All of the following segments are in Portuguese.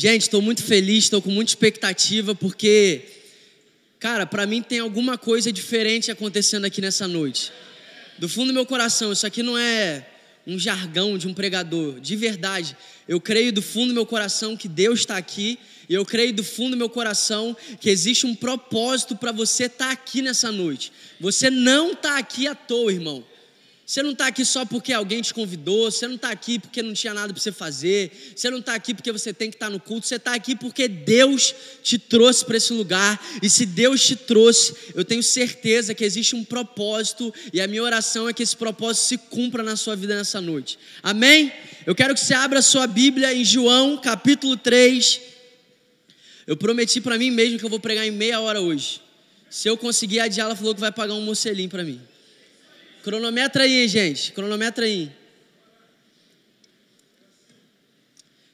Gente, estou muito feliz, estou com muita expectativa, porque, cara, para mim tem alguma coisa diferente acontecendo aqui nessa noite. Do fundo do meu coração, isso aqui não é um jargão de um pregador, de verdade. Eu creio do fundo do meu coração que Deus está aqui, e eu creio do fundo do meu coração que existe um propósito para você estar tá aqui nessa noite. Você não está aqui à toa, irmão. Você não está aqui só porque alguém te convidou, você não está aqui porque não tinha nada para você fazer, você não está aqui porque você tem que estar tá no culto, você está aqui porque Deus te trouxe para esse lugar, e se Deus te trouxe, eu tenho certeza que existe um propósito, e a minha oração é que esse propósito se cumpra na sua vida nessa noite, amém? Eu quero que você abra a sua Bíblia em João capítulo 3. Eu prometi para mim mesmo que eu vou pregar em meia hora hoje. Se eu conseguir adiar, ela falou que vai pagar um mocelinho para mim. Cronometra aí, gente. Cronometra aí.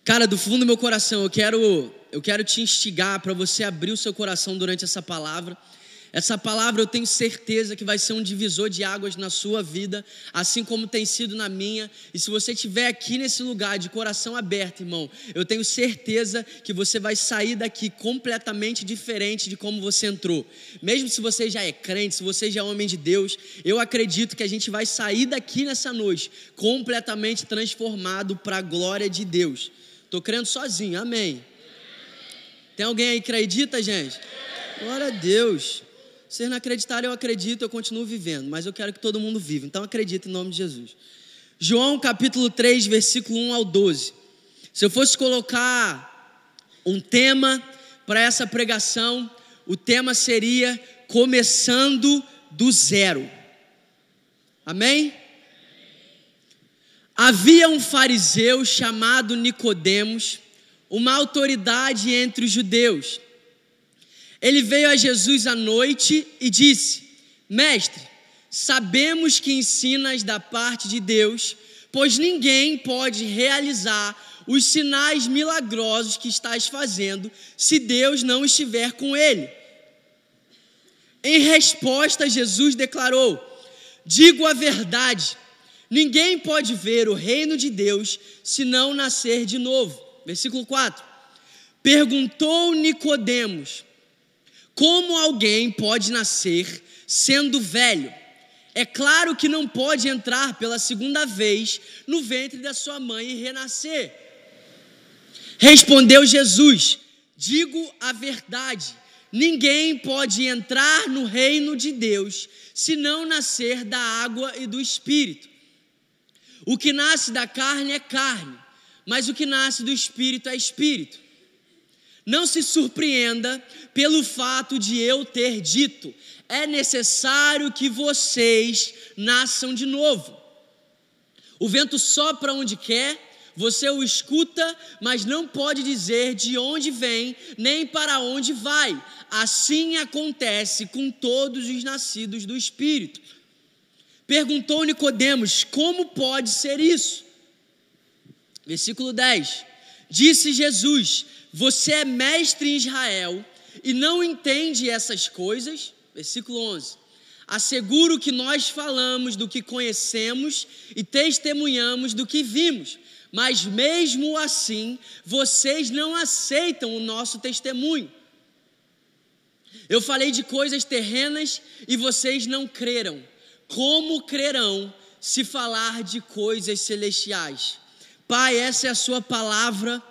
Cara, do fundo do meu coração, eu quero, eu quero te instigar para você abrir o seu coração durante essa palavra. Essa palavra eu tenho certeza que vai ser um divisor de águas na sua vida, assim como tem sido na minha. E se você estiver aqui nesse lugar de coração aberto, irmão, eu tenho certeza que você vai sair daqui completamente diferente de como você entrou. Mesmo se você já é crente, se você já é homem de Deus, eu acredito que a gente vai sair daqui nessa noite completamente transformado para a glória de Deus. Estou crendo sozinho, amém. Tem alguém aí que acredita, gente? Glória a Deus. Vocês não acreditarem, eu acredito, eu continuo vivendo, mas eu quero que todo mundo viva. Então acredita em nome de Jesus. João capítulo 3, versículo 1 ao 12. Se eu fosse colocar um tema para essa pregação, o tema seria começando do zero. Amém? Havia um fariseu chamado Nicodemos, uma autoridade entre os judeus. Ele veio a Jesus à noite e disse: Mestre, sabemos que ensinas da parte de Deus, pois ninguém pode realizar os sinais milagrosos que estás fazendo se Deus não estiver com ele. Em resposta, Jesus declarou: Digo a verdade, ninguém pode ver o reino de Deus se não nascer de novo. Versículo 4. Perguntou Nicodemos: como alguém pode nascer sendo velho? É claro que não pode entrar pela segunda vez no ventre da sua mãe e renascer. Respondeu Jesus: Digo a verdade. Ninguém pode entrar no reino de Deus se não nascer da água e do espírito. O que nasce da carne é carne, mas o que nasce do espírito é espírito. Não se surpreenda pelo fato de eu ter dito: é necessário que vocês nasçam de novo. O vento sopra onde quer, você o escuta, mas não pode dizer de onde vem nem para onde vai. Assim acontece com todos os nascidos do Espírito. Perguntou Nicodemos: como pode ser isso? Versículo 10. Disse Jesus: você é mestre em Israel e não entende essas coisas? Versículo 11. Asseguro que nós falamos do que conhecemos e testemunhamos do que vimos, mas mesmo assim vocês não aceitam o nosso testemunho. Eu falei de coisas terrenas e vocês não creram. Como crerão se falar de coisas celestiais? Pai, essa é a Sua palavra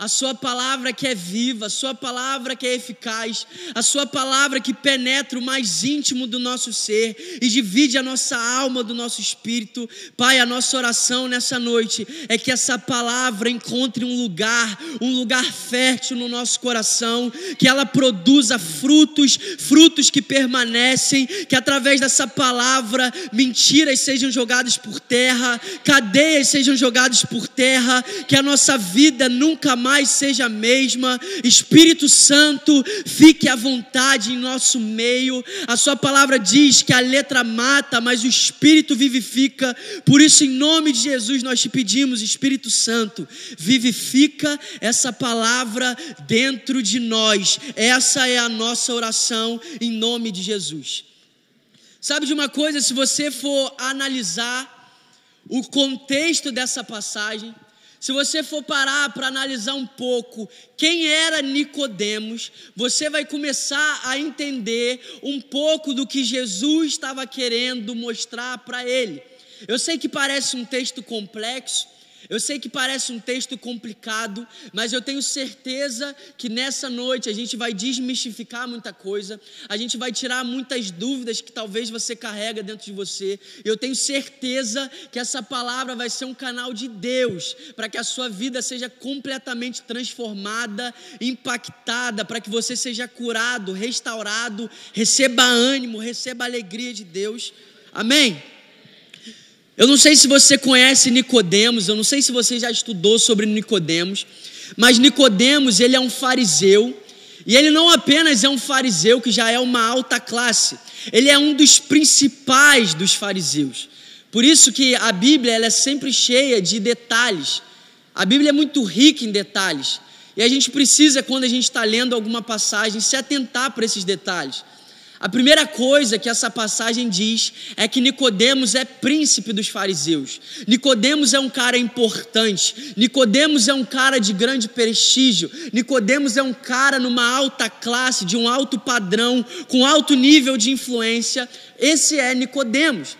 a Sua palavra que é viva, a Sua palavra que é eficaz, a Sua palavra que penetra o mais íntimo do nosso ser e divide a nossa alma do nosso espírito. Pai, a nossa oração nessa noite é que essa palavra encontre um lugar, um lugar fértil no nosso coração, que ela produza frutos, frutos que permanecem, que através dessa palavra mentiras sejam jogadas por terra, cadeias sejam jogadas por terra, que a nossa vida nunca mais mais seja a mesma. Espírito Santo, fique à vontade em nosso meio. A Sua palavra diz que a letra mata, mas o Espírito vivifica. Por isso, em nome de Jesus, nós te pedimos, Espírito Santo, vivifica essa palavra dentro de nós. Essa é a nossa oração em nome de Jesus. Sabe de uma coisa, se você for analisar o contexto dessa passagem, Se você for parar para analisar um pouco quem era Nicodemos, você vai começar a entender um pouco do que Jesus estava querendo mostrar para ele. Eu sei que parece um texto complexo, eu sei que parece um texto complicado, mas eu tenho certeza que nessa noite a gente vai desmistificar muita coisa, a gente vai tirar muitas dúvidas que talvez você carrega dentro de você. Eu tenho certeza que essa palavra vai ser um canal de Deus para que a sua vida seja completamente transformada, impactada, para que você seja curado, restaurado, receba ânimo, receba alegria de Deus. Amém. Eu não sei se você conhece Nicodemos, eu não sei se você já estudou sobre Nicodemos, mas Nicodemos, ele é um fariseu, e ele não apenas é um fariseu que já é uma alta classe, ele é um dos principais dos fariseus. Por isso que a Bíblia ela é sempre cheia de detalhes. A Bíblia é muito rica em detalhes. E a gente precisa, quando a gente está lendo alguma passagem, se atentar para esses detalhes. A primeira coisa que essa passagem diz é que Nicodemos é príncipe dos fariseus. Nicodemos é um cara importante. Nicodemos é um cara de grande prestígio. Nicodemos é um cara numa alta classe, de um alto padrão, com alto nível de influência. Esse é Nicodemos.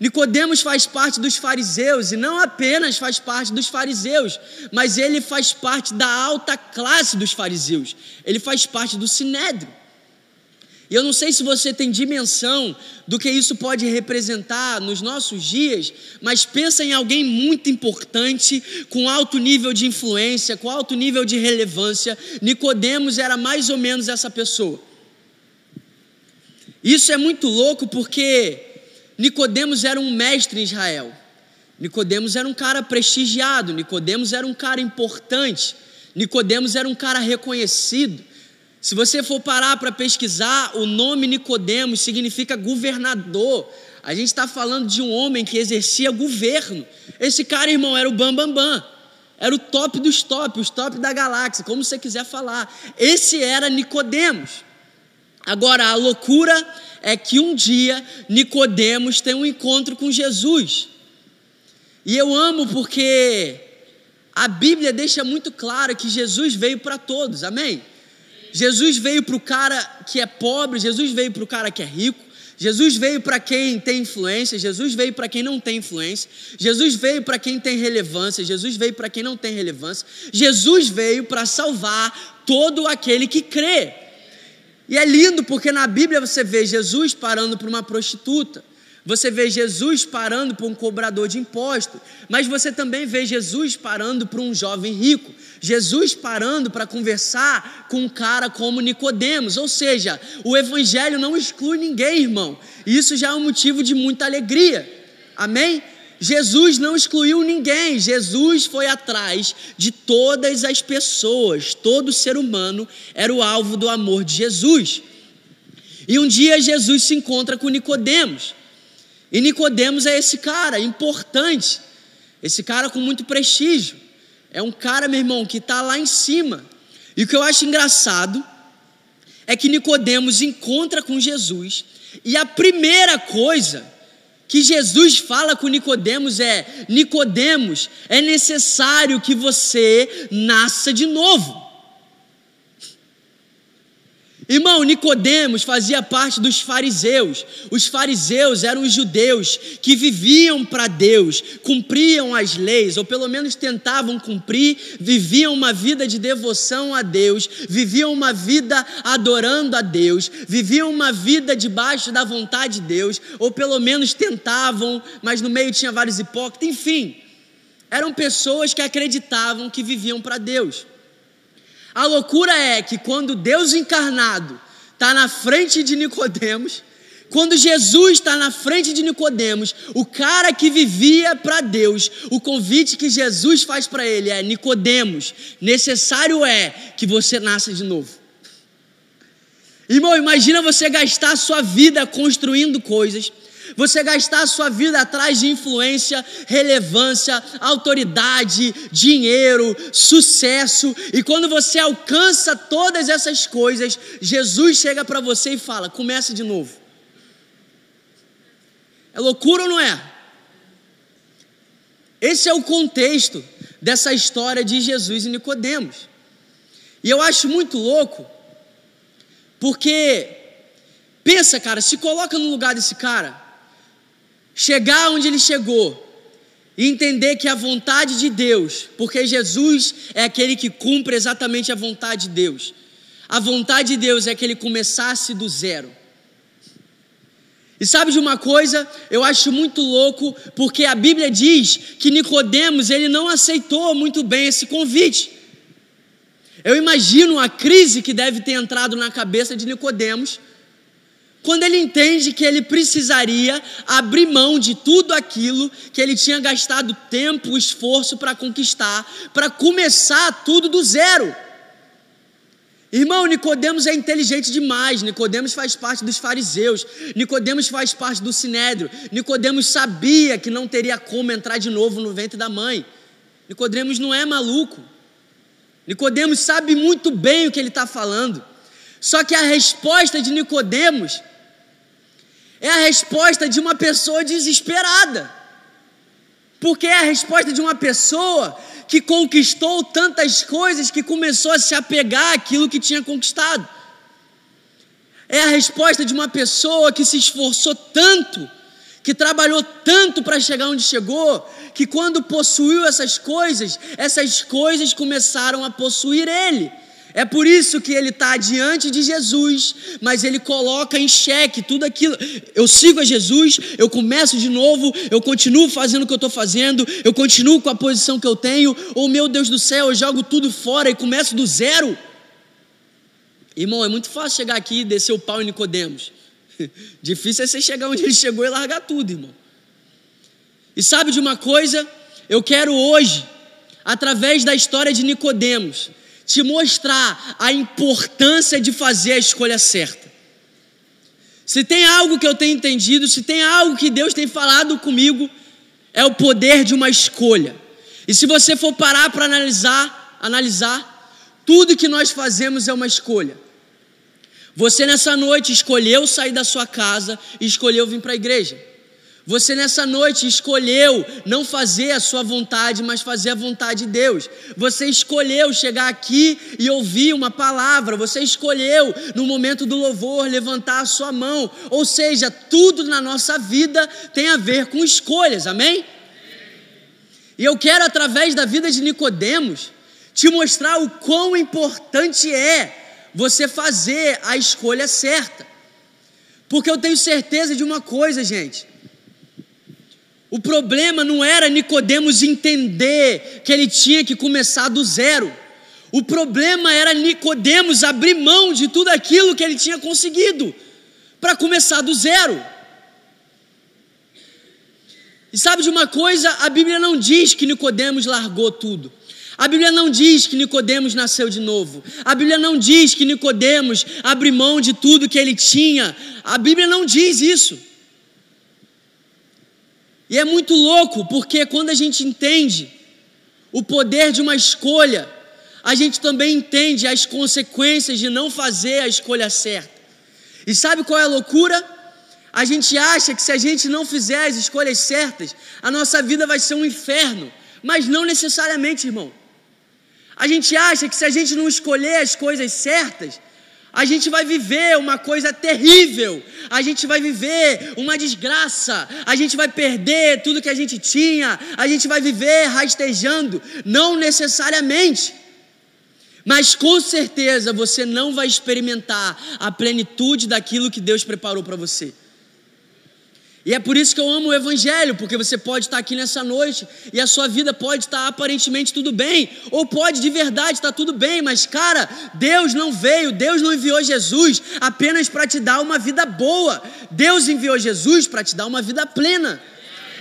Nicodemos faz parte dos fariseus e não apenas faz parte dos fariseus, mas ele faz parte da alta classe dos fariseus. Ele faz parte do sinédrio. E eu não sei se você tem dimensão do que isso pode representar nos nossos dias, mas pensa em alguém muito importante, com alto nível de influência, com alto nível de relevância. Nicodemos era mais ou menos essa pessoa. Isso é muito louco porque Nicodemos era um mestre em Israel. Nicodemos era um cara prestigiado, Nicodemos era um cara importante, Nicodemos era um cara reconhecido. Se você for parar para pesquisar, o nome Nicodemos significa governador. A gente está falando de um homem que exercia governo. Esse cara, irmão, era o Bambambam. Bam, bam. Era o top dos top, os top da galáxia, como você quiser falar. Esse era Nicodemos. Agora, a loucura é que um dia Nicodemos tem um encontro com Jesus. E eu amo porque a Bíblia deixa muito claro que Jesus veio para todos. Amém? Jesus veio para o cara que é pobre, Jesus veio para o cara que é rico, Jesus veio para quem tem influência, Jesus veio para quem não tem influência, Jesus veio para quem tem relevância, Jesus veio para quem não tem relevância, Jesus veio para salvar todo aquele que crê. E é lindo porque na Bíblia você vê Jesus parando para uma prostituta, você vê Jesus parando para um cobrador de impostos, mas você também vê Jesus parando para um jovem rico. Jesus parando para conversar com um cara como Nicodemos, ou seja, o evangelho não exclui ninguém, irmão. Isso já é um motivo de muita alegria. Amém? Jesus não excluiu ninguém, Jesus foi atrás de todas as pessoas, todo ser humano era o alvo do amor de Jesus. E um dia Jesus se encontra com Nicodemos. E Nicodemos é esse cara importante, esse cara com muito prestígio. É um cara, meu irmão, que está lá em cima. E o que eu acho engraçado é que Nicodemos encontra com Jesus e a primeira coisa que Jesus fala com Nicodemos é: Nicodemos, é necessário que você nasça de novo. Irmão, Nicodemos fazia parte dos fariseus. Os fariseus eram os judeus que viviam para Deus, cumpriam as leis, ou pelo menos tentavam cumprir, viviam uma vida de devoção a Deus, viviam uma vida adorando a Deus, viviam uma vida debaixo da vontade de Deus, ou pelo menos tentavam, mas no meio tinha vários hipócritas, enfim. Eram pessoas que acreditavam que viviam para Deus. A loucura é que quando Deus encarnado está na frente de Nicodemos, quando Jesus está na frente de Nicodemos, o cara que vivia para Deus, o convite que Jesus faz para ele é: Nicodemos, necessário é que você nasça de novo. Irmão, imagina você gastar a sua vida construindo coisas você gastar a sua vida atrás de influência, relevância, autoridade, dinheiro, sucesso, e quando você alcança todas essas coisas, Jesus chega para você e fala: comece de novo. É loucura ou não é? Esse é o contexto dessa história de Jesus e Nicodemos. E eu acho muito louco, porque pensa, cara, se coloca no lugar desse cara, chegar onde ele chegou e entender que a vontade de Deus, porque Jesus é aquele que cumpre exatamente a vontade de Deus. A vontade de Deus é que ele começasse do zero. E sabe de uma coisa? Eu acho muito louco, porque a Bíblia diz que Nicodemos, ele não aceitou muito bem esse convite. Eu imagino a crise que deve ter entrado na cabeça de Nicodemos, quando ele entende que ele precisaria abrir mão de tudo aquilo que ele tinha gastado tempo, esforço para conquistar, para começar tudo do zero. Irmão, Nicodemos é inteligente demais. Nicodemos faz parte dos fariseus. Nicodemos faz parte do sinédrio. Nicodemos sabia que não teria como entrar de novo no ventre da mãe. Nicodemos não é maluco. Nicodemos sabe muito bem o que ele está falando. Só que a resposta de Nicodemos é a resposta de uma pessoa desesperada. Porque é a resposta de uma pessoa que conquistou tantas coisas que começou a se apegar àquilo que tinha conquistado. É a resposta de uma pessoa que se esforçou tanto, que trabalhou tanto para chegar onde chegou, que quando possuiu essas coisas, essas coisas começaram a possuir ele. É por isso que ele está diante de Jesus, mas ele coloca em xeque tudo aquilo. Eu sigo a Jesus, eu começo de novo, eu continuo fazendo o que eu estou fazendo, eu continuo com a posição que eu tenho, ou meu Deus do céu, eu jogo tudo fora e começo do zero. Irmão, é muito fácil chegar aqui e descer o pau em Nicodemos. Difícil é você chegar onde ele chegou e largar tudo, irmão. E sabe de uma coisa? Eu quero hoje, através da história de Nicodemos, te mostrar a importância de fazer a escolha certa. Se tem algo que eu tenho entendido, se tem algo que Deus tem falado comigo, é o poder de uma escolha. E se você for parar para analisar, analisar, tudo que nós fazemos é uma escolha. Você nessa noite escolheu sair da sua casa e escolheu vir para a igreja. Você nessa noite escolheu não fazer a sua vontade, mas fazer a vontade de Deus. Você escolheu chegar aqui e ouvir uma palavra. Você escolheu, no momento do louvor, levantar a sua mão. Ou seja, tudo na nossa vida tem a ver com escolhas, amém? E eu quero, através da vida de Nicodemos, te mostrar o quão importante é você fazer a escolha certa. Porque eu tenho certeza de uma coisa, gente o problema não era Nicodemos entender que ele tinha que começar do zero. O problema era Nicodemos abrir mão de tudo aquilo que ele tinha conseguido para começar do zero. E sabe de uma coisa? A Bíblia não diz que Nicodemos largou tudo. A Bíblia não diz que Nicodemos nasceu de novo. A Bíblia não diz que Nicodemos abriu mão de tudo que ele tinha. A Bíblia não diz isso. E é muito louco, porque quando a gente entende o poder de uma escolha, a gente também entende as consequências de não fazer a escolha certa. E sabe qual é a loucura? A gente acha que se a gente não fizer as escolhas certas, a nossa vida vai ser um inferno. Mas não necessariamente, irmão. A gente acha que se a gente não escolher as coisas certas, a gente vai viver uma coisa terrível, a gente vai viver uma desgraça, a gente vai perder tudo que a gente tinha, a gente vai viver rastejando, não necessariamente. Mas com certeza você não vai experimentar a plenitude daquilo que Deus preparou para você. E é por isso que eu amo o Evangelho, porque você pode estar aqui nessa noite e a sua vida pode estar aparentemente tudo bem, ou pode de verdade estar tudo bem, mas cara, Deus não veio, Deus não enviou Jesus apenas para te dar uma vida boa, Deus enviou Jesus para te dar uma vida plena.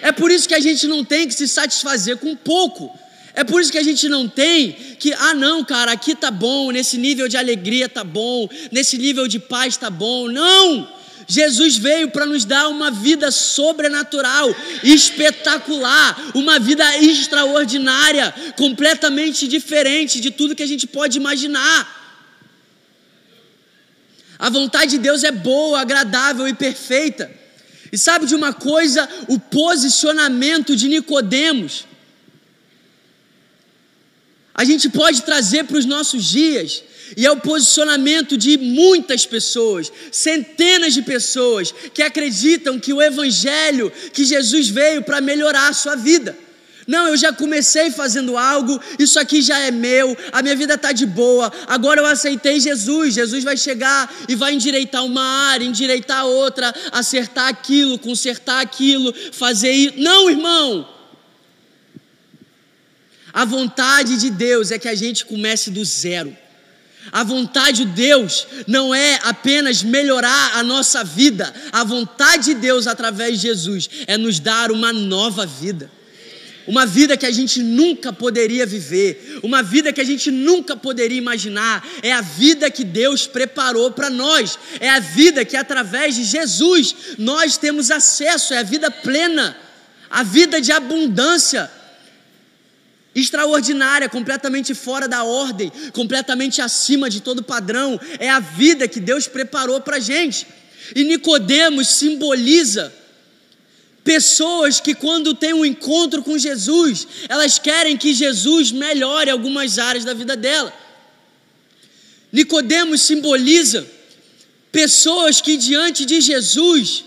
É por isso que a gente não tem que se satisfazer com pouco. É por isso que a gente não tem que, ah, não, cara, aqui tá bom, nesse nível de alegria tá bom, nesse nível de paz tá bom. Não! Jesus veio para nos dar uma vida sobrenatural, espetacular, uma vida extraordinária, completamente diferente de tudo que a gente pode imaginar. A vontade de Deus é boa, agradável e perfeita. E sabe de uma coisa? O posicionamento de Nicodemos a gente pode trazer para os nossos dias. E é o posicionamento de muitas pessoas, centenas de pessoas, que acreditam que o Evangelho, que Jesus veio para melhorar a sua vida. Não, eu já comecei fazendo algo, isso aqui já é meu, a minha vida está de boa, agora eu aceitei Jesus. Jesus vai chegar e vai endireitar uma área, endireitar outra, acertar aquilo, consertar aquilo, fazer isso. Não, irmão! A vontade de Deus é que a gente comece do zero. A vontade de Deus não é apenas melhorar a nossa vida, a vontade de Deus através de Jesus é nos dar uma nova vida. Uma vida que a gente nunca poderia viver, uma vida que a gente nunca poderia imaginar, é a vida que Deus preparou para nós, é a vida que através de Jesus nós temos acesso, é a vida plena, a vida de abundância, extraordinária, completamente fora da ordem, completamente acima de todo padrão. É a vida que Deus preparou para a gente. E Nicodemos simboliza pessoas que quando têm um encontro com Jesus, elas querem que Jesus melhore algumas áreas da vida dela. Nicodemos simboliza pessoas que diante de Jesus,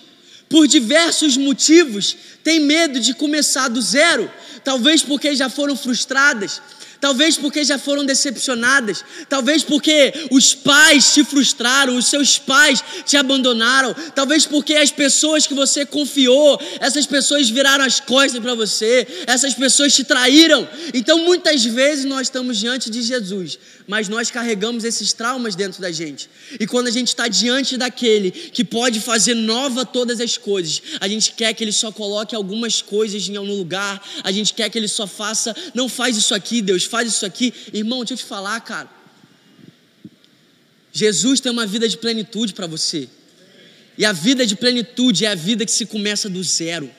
por diversos motivos, têm medo de começar do zero, talvez porque já foram frustradas, talvez porque já foram decepcionadas, talvez porque os pais te frustraram, os seus pais te abandonaram, talvez porque as pessoas que você confiou, essas pessoas viraram as costas para você, essas pessoas te traíram. Então muitas vezes nós estamos diante de Jesus, mas nós carregamos esses traumas dentro da gente. E quando a gente está diante daquele que pode fazer nova todas as coisas, a gente quer que ele só coloque algumas coisas em algum lugar, a gente quer que ele só faça, não faz isso aqui, Deus, faz isso aqui. Irmão, deixa eu te falar, cara. Jesus tem uma vida de plenitude para você. E a vida de plenitude é a vida que se começa do zero.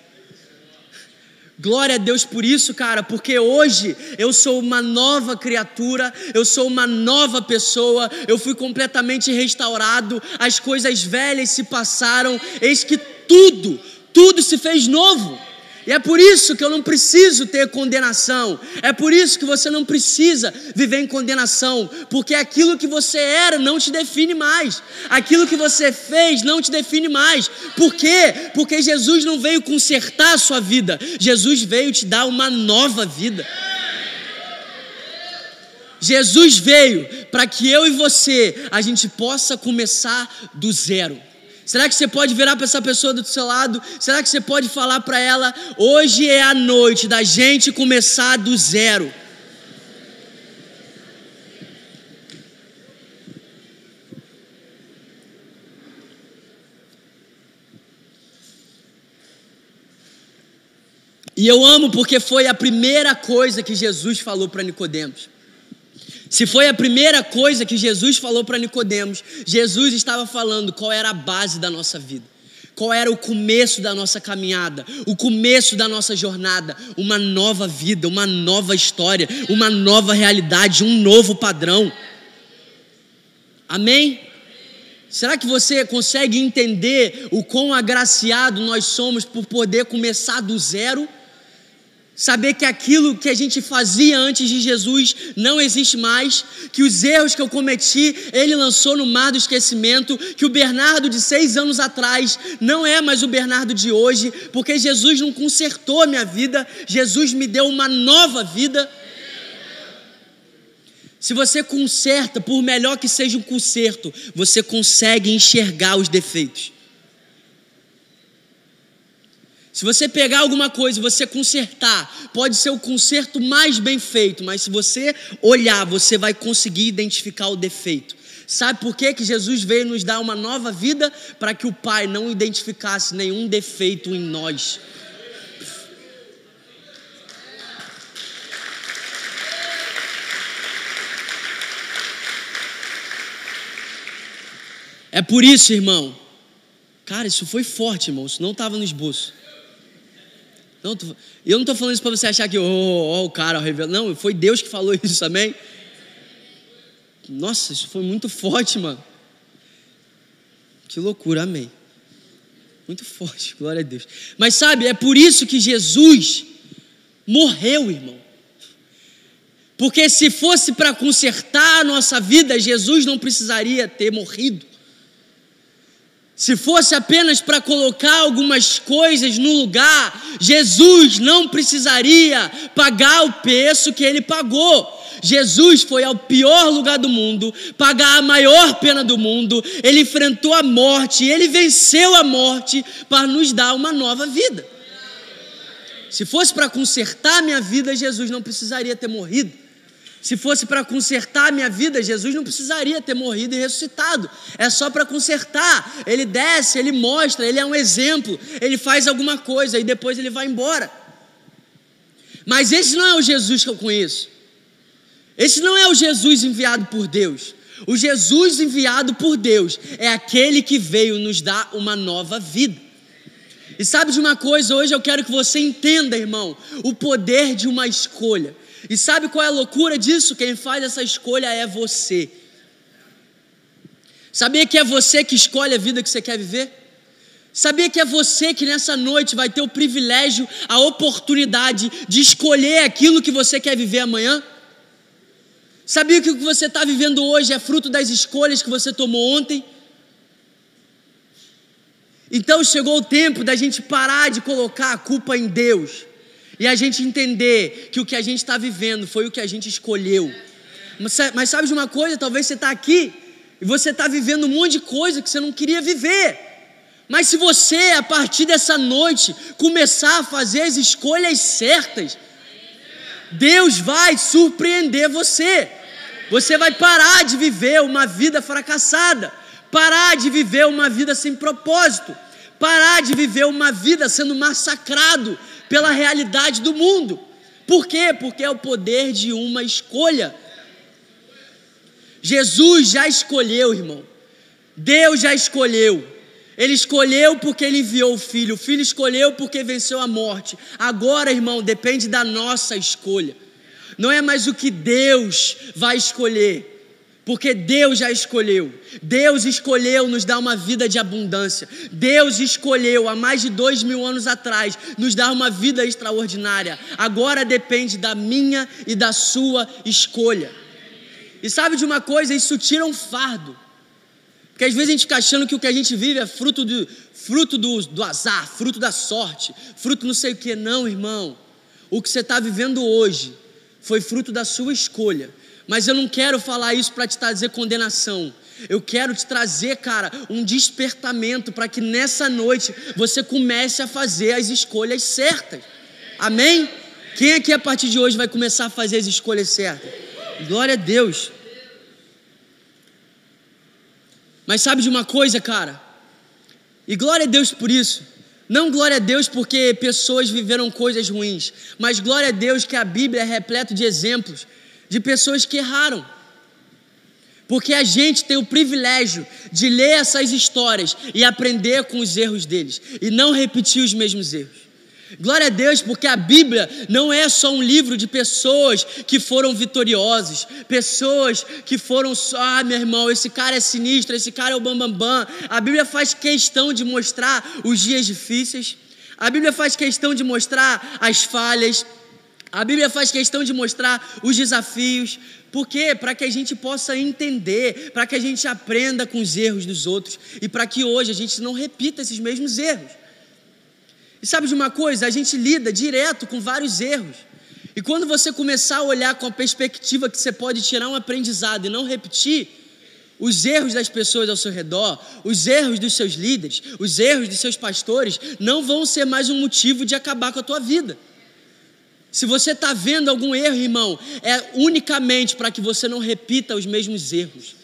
Glória a Deus por isso, cara, porque hoje eu sou uma nova criatura, eu sou uma nova pessoa, eu fui completamente restaurado, as coisas velhas se passaram, eis que tudo, tudo se fez novo. E é por isso que eu não preciso ter condenação. É por isso que você não precisa viver em condenação, porque aquilo que você era não te define mais. Aquilo que você fez não te define mais. Por quê? Porque Jesus não veio consertar a sua vida. Jesus veio te dar uma nova vida. Jesus veio para que eu e você a gente possa começar do zero. Será que você pode virar para essa pessoa do seu lado? Será que você pode falar para ela: hoje é a noite da gente começar do zero? E eu amo porque foi a primeira coisa que Jesus falou para Nicodemos. Se foi a primeira coisa que Jesus falou para Nicodemos, Jesus estava falando qual era a base da nossa vida. Qual era o começo da nossa caminhada, o começo da nossa jornada, uma nova vida, uma nova história, uma nova realidade, um novo padrão. Amém? Será que você consegue entender o quão agraciado nós somos por poder começar do zero? Saber que aquilo que a gente fazia antes de Jesus não existe mais, que os erros que eu cometi, ele lançou no mar do esquecimento, que o Bernardo de seis anos atrás não é mais o Bernardo de hoje, porque Jesus não consertou a minha vida, Jesus me deu uma nova vida. Se você conserta, por melhor que seja um conserto, você consegue enxergar os defeitos. Se você pegar alguma coisa e você consertar, pode ser o conserto mais bem feito, mas se você olhar, você vai conseguir identificar o defeito. Sabe por que, que Jesus veio nos dar uma nova vida? Para que o Pai não identificasse nenhum defeito em nós. É por isso, irmão. Cara, isso foi forte, irmão. Isso não estava no esboço. Não, eu não estou falando isso para você achar que oh, oh, o cara revelou. Não, foi Deus que falou isso, amém? Nossa, isso foi muito forte, mano. Que loucura, amém. Muito forte, glória a Deus. Mas sabe, é por isso que Jesus morreu, irmão. Porque se fosse para consertar a nossa vida, Jesus não precisaria ter morrido. Se fosse apenas para colocar algumas coisas no lugar, Jesus não precisaria pagar o preço que ele pagou. Jesus foi ao pior lugar do mundo, pagar a maior pena do mundo, ele enfrentou a morte, ele venceu a morte para nos dar uma nova vida. Se fosse para consertar minha vida, Jesus não precisaria ter morrido. Se fosse para consertar a minha vida, Jesus não precisaria ter morrido e ressuscitado. É só para consertar. Ele desce, ele mostra, ele é um exemplo, ele faz alguma coisa e depois ele vai embora. Mas esse não é o Jesus que eu conheço. Esse não é o Jesus enviado por Deus. O Jesus enviado por Deus é aquele que veio nos dar uma nova vida. E sabe de uma coisa? Hoje eu quero que você entenda, irmão, o poder de uma escolha. E sabe qual é a loucura disso? Quem faz essa escolha é você. Sabia que é você que escolhe a vida que você quer viver? Sabia que é você que nessa noite vai ter o privilégio, a oportunidade de escolher aquilo que você quer viver amanhã? Sabia que o que você está vivendo hoje é fruto das escolhas que você tomou ontem? Então chegou o tempo da gente parar de colocar a culpa em Deus e a gente entender que o que a gente está vivendo foi o que a gente escolheu. Mas, sabe de uma coisa? Talvez você está aqui e você está vivendo um monte de coisa que você não queria viver. Mas se você, a partir dessa noite, começar a fazer as escolhas certas, Deus vai surpreender você. Você vai parar de viver uma vida fracassada, parar de viver uma vida sem propósito, parar de viver uma vida sendo massacrado pela realidade do mundo. Por quê? Porque é o poder de uma escolha. Jesus já escolheu, irmão. Deus já escolheu. Ele escolheu porque ele enviou o filho. O filho escolheu porque venceu a morte. Agora, irmão, depende da nossa escolha. Não é mais o que Deus vai escolher, porque Deus já escolheu. Deus escolheu nos dar uma vida de abundância. Deus escolheu há mais de dois mil anos atrás nos dar uma vida extraordinária. Agora depende da minha e da sua escolha. E sabe de uma coisa? Isso tira um fardo. Porque às vezes a gente fica achando que o que a gente vive é fruto do, fruto do, do azar, fruto da sorte, fruto não sei o que. Não, irmão. O que você está vivendo hoje foi fruto da sua escolha mas eu não quero falar isso para te trazer condenação. Eu quero te trazer, cara, um despertamento para que nessa noite você comece a fazer as escolhas certas. Amém? Quem aqui a partir de hoje vai começar a fazer as escolhas certas? Glória a Deus. Mas sabe de uma coisa, cara? E glória a Deus por isso. Não glória a Deus porque pessoas viveram coisas ruins, mas glória a Deus que a Bíblia é repleta de exemplos de pessoas que erraram. Porque a gente tem o privilégio de ler essas histórias e aprender com os erros deles e não repetir os mesmos erros. Glória a Deus, porque a Bíblia não é só um livro de pessoas que foram vitoriosos, pessoas que foram só, ah, meu irmão, esse cara é sinistro, esse cara é o bambambam. Bam, bam. A Bíblia faz questão de mostrar os dias difíceis, a Bíblia faz questão de mostrar as falhas, a Bíblia faz questão de mostrar os desafios, por quê? Para que a gente possa entender, para que a gente aprenda com os erros dos outros e para que hoje a gente não repita esses mesmos erros. E sabe de uma coisa? A gente lida direto com vários erros. E quando você começar a olhar com a perspectiva que você pode tirar um aprendizado e não repetir, os erros das pessoas ao seu redor, os erros dos seus líderes, os erros dos seus pastores, não vão ser mais um motivo de acabar com a tua vida. Se você está vendo algum erro, irmão, é unicamente para que você não repita os mesmos erros.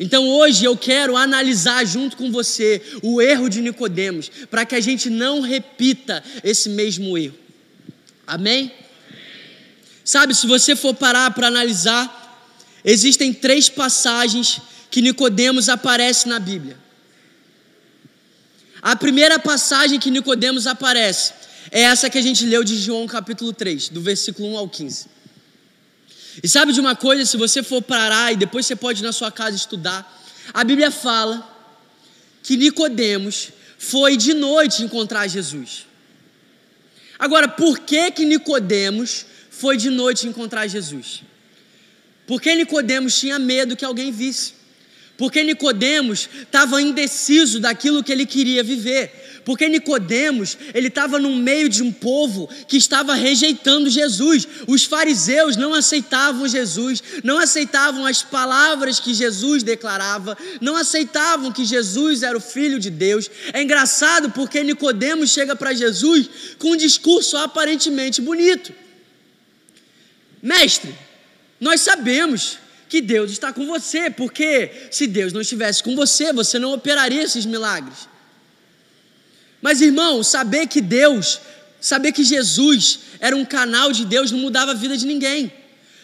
Então hoje eu quero analisar junto com você o erro de Nicodemos, para que a gente não repita esse mesmo erro. Amém? Sabe, se você for parar para analisar, existem três passagens que Nicodemos aparece na Bíblia. A primeira passagem que Nicodemos aparece é essa que a gente leu de João capítulo 3, do versículo 1 ao 15. E sabe de uma coisa, se você for parar e depois você pode ir na sua casa estudar, a Bíblia fala que Nicodemos foi de noite encontrar Jesus. Agora, por que que Nicodemos foi de noite encontrar Jesus? Porque Nicodemos tinha medo que alguém visse. Porque Nicodemos estava indeciso daquilo que ele queria viver. Porque Nicodemos, ele estava no meio de um povo que estava rejeitando Jesus. Os fariseus não aceitavam Jesus, não aceitavam as palavras que Jesus declarava, não aceitavam que Jesus era o filho de Deus. É engraçado porque Nicodemos chega para Jesus com um discurso aparentemente bonito. Mestre, nós sabemos que Deus está com você, porque se Deus não estivesse com você, você não operaria esses milagres. Mas irmão, saber que Deus, saber que Jesus era um canal de Deus não mudava a vida de ninguém.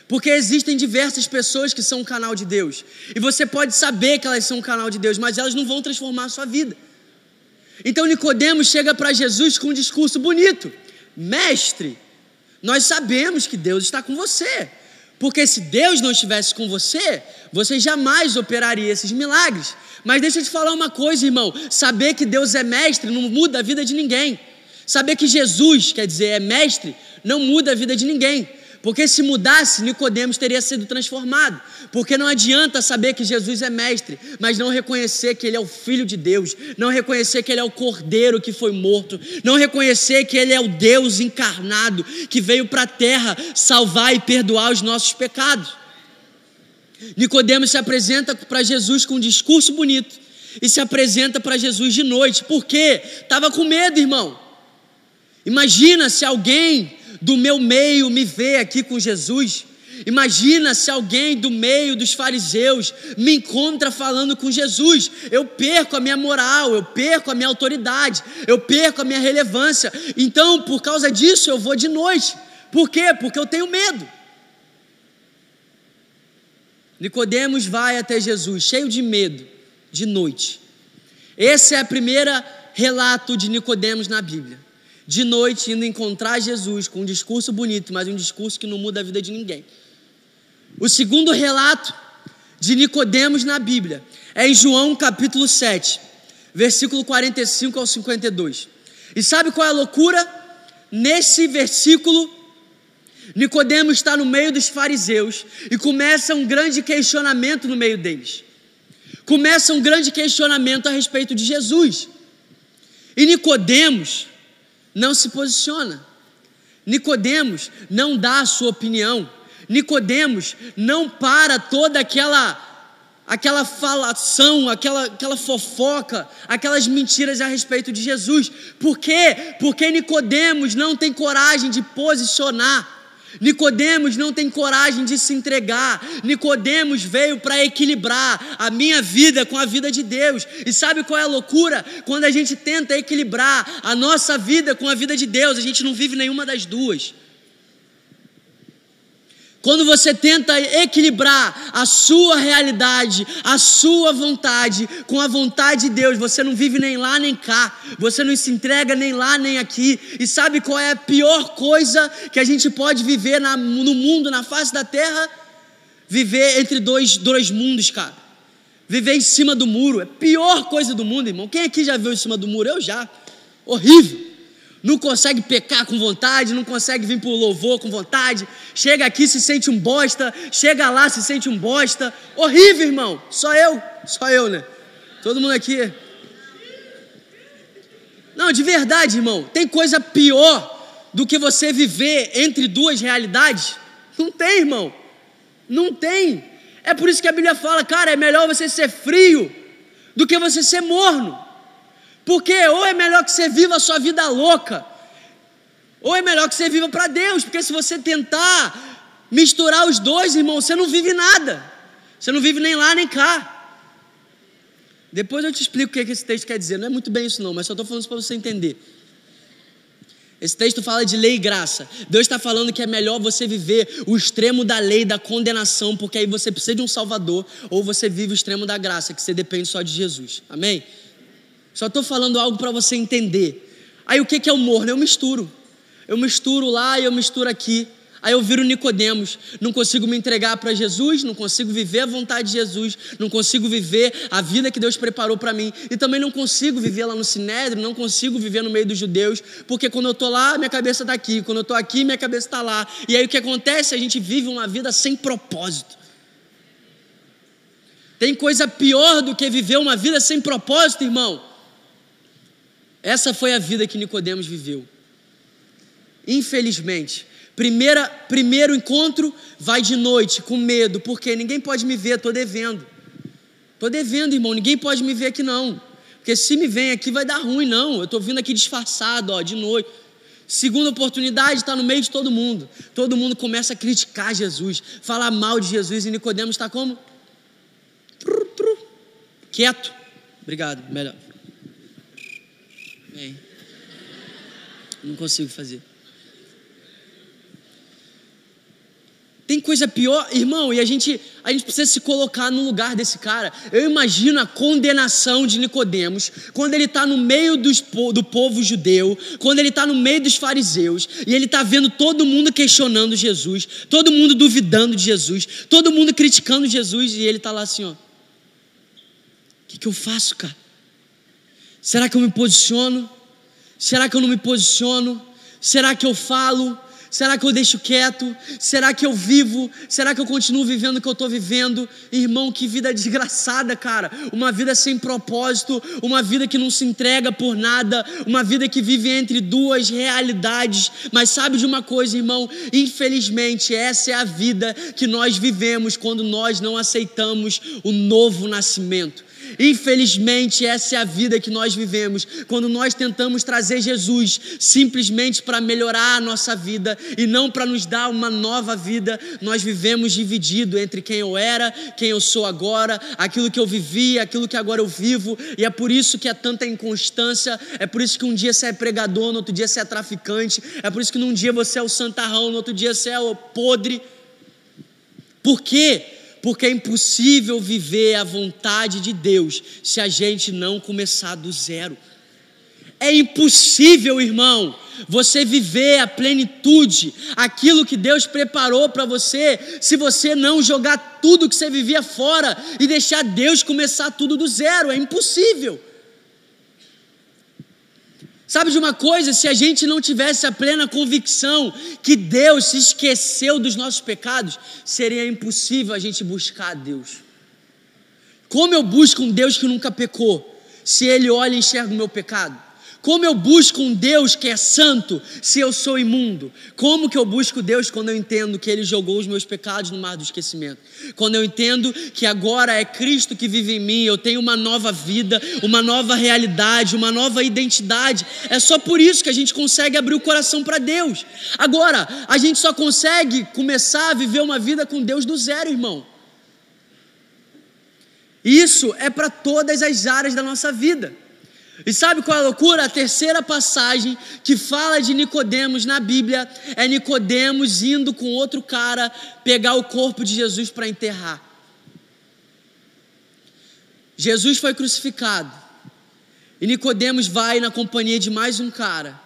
Porque existem diversas pessoas que são um canal de Deus. E você pode saber que elas são um canal de Deus, mas elas não vão transformar a sua vida. Então Nicodemos chega para Jesus com um discurso bonito. Mestre, nós sabemos que Deus está com você. Porque se Deus não estivesse com você, você jamais operaria esses milagres. Mas deixa eu te falar uma coisa, irmão: saber que Deus é mestre não muda a vida de ninguém. Saber que Jesus, quer dizer, é mestre, não muda a vida de ninguém. Porque se mudasse, Nicodemos teria sido transformado. Porque não adianta saber que Jesus é mestre, mas não reconhecer que ele é o filho de Deus, não reconhecer que ele é o cordeiro que foi morto, não reconhecer que ele é o Deus encarnado que veio para a terra salvar e perdoar os nossos pecados. Nicodemos se apresenta para Jesus com um discurso bonito e se apresenta para Jesus de noite. Por quê? Estava com medo, irmão. Imagina se alguém do meu meio me vê aqui com Jesus. Imagina se alguém do meio dos fariseus me encontra falando com Jesus. Eu perco a minha moral, eu perco a minha autoridade, eu perco a minha relevância. Então, por causa disso, eu vou de noite. Por quê? Porque eu tenho medo. Nicodemos vai até Jesus, cheio de medo, de noite. Esse é o primeiro relato de Nicodemos na Bíblia de noite indo encontrar Jesus com um discurso bonito, mas um discurso que não muda a vida de ninguém. O segundo relato de Nicodemos na Bíblia é em João capítulo 7, versículo 45 ao 52. E sabe qual é a loucura? Nesse versículo, Nicodemos está no meio dos fariseus e começa um grande questionamento no meio deles. Começa um grande questionamento a respeito de Jesus. E Nicodemos, não se posiciona. Nicodemos não dá a sua opinião. Nicodemos não para toda aquela aquela falação, aquela, aquela fofoca, aquelas mentiras a respeito de Jesus. Por quê? Porque Nicodemos não tem coragem de posicionar Nicodemos não tem coragem de se entregar. Nicodemos veio para equilibrar a minha vida com a vida de Deus. E sabe qual é a loucura? Quando a gente tenta equilibrar a nossa vida com a vida de Deus, a gente não vive nenhuma das duas. Quando você tenta equilibrar a sua realidade, a sua vontade com a vontade de Deus, você não vive nem lá nem cá, você não se entrega nem lá nem aqui. E sabe qual é a pior coisa que a gente pode viver na, no mundo, na face da terra? Viver entre dois, dois mundos, cara. Viver em cima do muro. É a pior coisa do mundo, irmão. Quem aqui já viu em cima do muro? Eu já. Horrível não consegue pecar com vontade, não consegue vir para o louvor com vontade, chega aqui se sente um bosta, chega lá se sente um bosta. Horrível, irmão. Só eu, só eu, né? Todo mundo aqui. Não, de verdade, irmão, tem coisa pior do que você viver entre duas realidades? Não tem, irmão. Não tem. É por isso que a Bíblia fala, cara, é melhor você ser frio do que você ser morno. Porque ou é melhor que você viva a sua vida louca, ou é melhor que você viva para Deus, porque se você tentar misturar os dois, irmão, você não vive nada. Você não vive nem lá nem cá. Depois eu te explico o que esse texto quer dizer. Não é muito bem isso, não, mas só estou falando isso para você entender. Esse texto fala de lei e graça. Deus está falando que é melhor você viver o extremo da lei, da condenação, porque aí você precisa de um Salvador, ou você vive o extremo da graça, que você depende só de Jesus. Amém? Só estou falando algo para você entender. Aí o que é o morno? Eu misturo. Eu misturo lá e eu misturo aqui. Aí eu viro Nicodemos, não consigo me entregar para Jesus, não consigo viver a vontade de Jesus, não consigo viver a vida que Deus preparou para mim e também não consigo viver lá no Sinédrio, não consigo viver no meio dos judeus, porque quando eu estou lá, minha cabeça está aqui, quando eu estou aqui, minha cabeça está lá. E aí o que acontece? A gente vive uma vida sem propósito. Tem coisa pior do que viver uma vida sem propósito, irmão. Essa foi a vida que Nicodemos viveu. Infelizmente, primeira, primeiro encontro vai de noite com medo, porque ninguém pode me ver, estou devendo. Estou devendo, irmão, ninguém pode me ver aqui não. Porque se me vem aqui vai dar ruim, não. Eu estou vindo aqui disfarçado, ó, de noite. Segunda oportunidade, está no meio de todo mundo. Todo mundo começa a criticar Jesus, falar mal de Jesus, e Nicodemos está como? Quieto. Obrigado, melhor. Não consigo fazer. Tem coisa pior, irmão, e a gente, a gente precisa se colocar no lugar desse cara. Eu imagino a condenação de Nicodemos quando ele está no meio dos, do povo judeu, quando ele está no meio dos fariseus, e ele está vendo todo mundo questionando Jesus, todo mundo duvidando de Jesus, todo mundo criticando Jesus, e ele está lá assim, ó. O que, que eu faço, cara? Será que eu me posiciono? Será que eu não me posiciono? Será que eu falo? Será que eu deixo quieto? Será que eu vivo? Será que eu continuo vivendo o que eu estou vivendo? Irmão, que vida desgraçada, cara. Uma vida sem propósito, uma vida que não se entrega por nada, uma vida que vive entre duas realidades. Mas sabe de uma coisa, irmão? Infelizmente, essa é a vida que nós vivemos quando nós não aceitamos o novo nascimento. Infelizmente, essa é a vida que nós vivemos quando nós tentamos trazer Jesus simplesmente para melhorar a nossa vida e não para nos dar uma nova vida. Nós vivemos dividido entre quem eu era, quem eu sou agora, aquilo que eu vivi, aquilo que agora eu vivo, e é por isso que é tanta inconstância, é por isso que um dia você é pregador, no outro dia você é traficante, é por isso que num dia você é o santarrão, no outro dia você é o podre. Por quê? Porque é impossível viver a vontade de Deus se a gente não começar do zero. É impossível, irmão, você viver a plenitude, aquilo que Deus preparou para você, se você não jogar tudo que você vivia fora e deixar Deus começar tudo do zero. É impossível. Sabe de uma coisa? Se a gente não tivesse a plena convicção que Deus se esqueceu dos nossos pecados, seria impossível a gente buscar a Deus. Como eu busco um Deus que nunca pecou, se Ele olha e enxerga o meu pecado? Como eu busco um Deus que é santo se eu sou imundo? Como que eu busco Deus quando eu entendo que Ele jogou os meus pecados no mar do esquecimento? Quando eu entendo que agora é Cristo que vive em mim, eu tenho uma nova vida, uma nova realidade, uma nova identidade. É só por isso que a gente consegue abrir o coração para Deus. Agora, a gente só consegue começar a viver uma vida com Deus do zero, irmão. Isso é para todas as áreas da nossa vida. E sabe qual é a loucura? A terceira passagem que fala de Nicodemos na Bíblia é Nicodemos indo com outro cara pegar o corpo de Jesus para enterrar. Jesus foi crucificado. E Nicodemos vai na companhia de mais um cara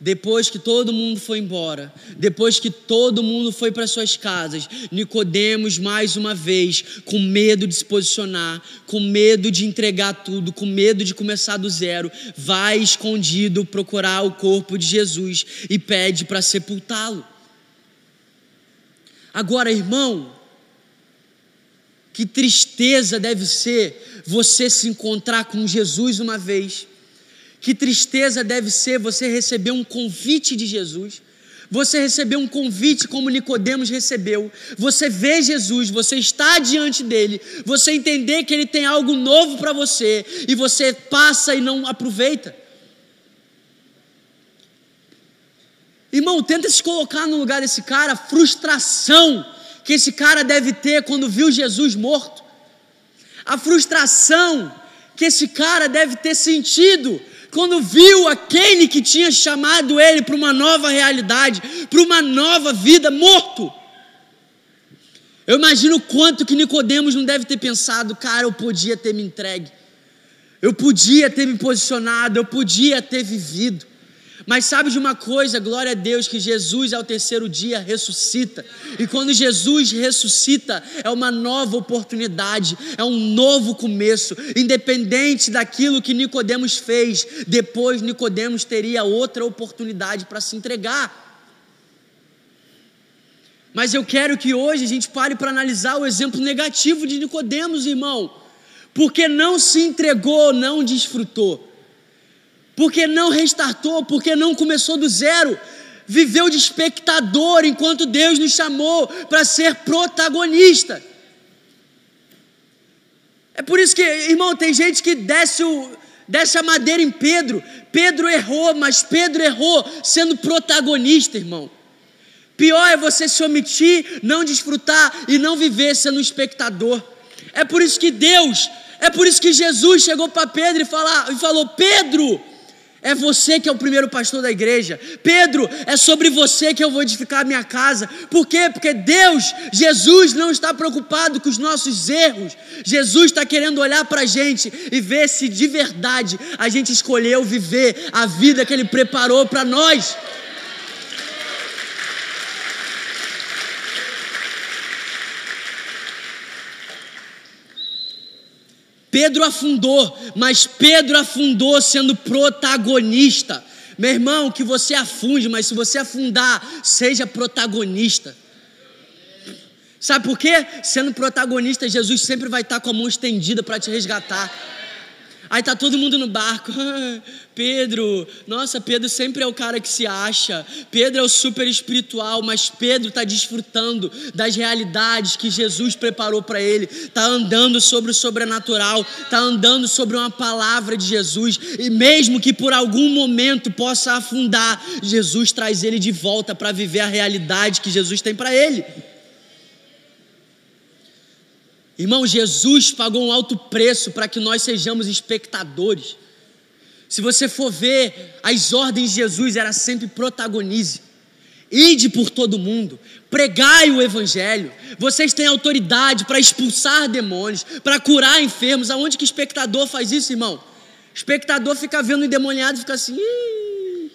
depois que todo mundo foi embora, depois que todo mundo foi para suas casas, Nicodemos mais uma vez, com medo de se posicionar, com medo de entregar tudo, com medo de começar do zero, vai escondido procurar o corpo de Jesus e pede para sepultá-lo. Agora, irmão, que tristeza deve ser você se encontrar com Jesus uma vez que tristeza deve ser você receber um convite de Jesus. Você receber um convite como Nicodemos recebeu. Você vê Jesus, você está diante dele, você entender que ele tem algo novo para você e você passa e não aproveita. Irmão, tenta se colocar no lugar desse cara, a frustração que esse cara deve ter quando viu Jesus morto. A frustração que esse cara deve ter sentido quando viu aquele que tinha chamado ele para uma nova realidade, para uma nova vida, morto. Eu imagino quanto que Nicodemos não deve ter pensado, cara, eu podia ter me entregue. Eu podia ter me posicionado, eu podia ter vivido. Mas sabe de uma coisa, glória a Deus, que Jesus ao terceiro dia ressuscita. E quando Jesus ressuscita, é uma nova oportunidade, é um novo começo. Independente daquilo que Nicodemos fez, depois Nicodemos teria outra oportunidade para se entregar. Mas eu quero que hoje a gente pare para analisar o exemplo negativo de Nicodemos, irmão. Porque não se entregou, não desfrutou porque não restartou, porque não começou do zero, viveu de espectador enquanto Deus nos chamou para ser protagonista. É por isso que, irmão, tem gente que desce, o, desce a madeira em Pedro. Pedro errou, mas Pedro errou sendo protagonista, irmão. Pior é você se omitir, não desfrutar e não viver sendo espectador. É por isso que Deus, é por isso que Jesus chegou para Pedro e, falar, e falou: Pedro, é você que é o primeiro pastor da igreja. Pedro, é sobre você que eu vou edificar a minha casa. Por quê? Porque Deus, Jesus, não está preocupado com os nossos erros. Jesus está querendo olhar para a gente e ver se de verdade a gente escolheu viver a vida que Ele preparou para nós. Pedro afundou, mas Pedro afundou sendo protagonista. Meu irmão, que você afunde, mas se você afundar, seja protagonista. Sabe por quê? Sendo protagonista, Jesus sempre vai estar com a mão estendida para te resgatar. Aí tá todo mundo no barco. Pedro, nossa, Pedro sempre é o cara que se acha. Pedro é o super espiritual, mas Pedro está desfrutando das realidades que Jesus preparou para ele. Tá andando sobre o sobrenatural, tá andando sobre uma palavra de Jesus. E mesmo que por algum momento possa afundar, Jesus traz ele de volta para viver a realidade que Jesus tem para ele. Irmão, Jesus pagou um alto preço para que nós sejamos espectadores. Se você for ver, as ordens de Jesus era sempre protagonize. Ide por todo mundo, pregai o evangelho. Vocês têm autoridade para expulsar demônios, para curar enfermos. Aonde que espectador faz isso, irmão? espectador fica vendo endemoniado e fica assim. Ih.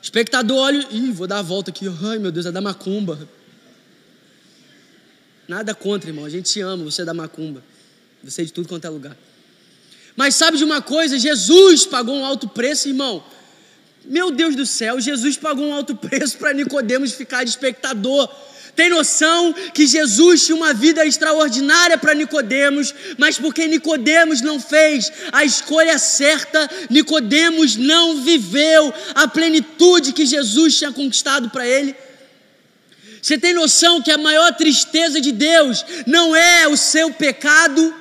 espectador olha, ih, vou dar a volta aqui. Ai, meu Deus, é da macumba. Nada contra, irmão. A gente te ama, você é da macumba. Você é de tudo quanto é lugar. Mas sabe de uma coisa? Jesus pagou um alto preço, irmão. Meu Deus do céu, Jesus pagou um alto preço para Nicodemos ficar de espectador. Tem noção que Jesus tinha uma vida extraordinária para Nicodemos, mas porque Nicodemos não fez a escolha certa, Nicodemos não viveu a plenitude que Jesus tinha conquistado para ele. Você tem noção que a maior tristeza de Deus não é o seu pecado?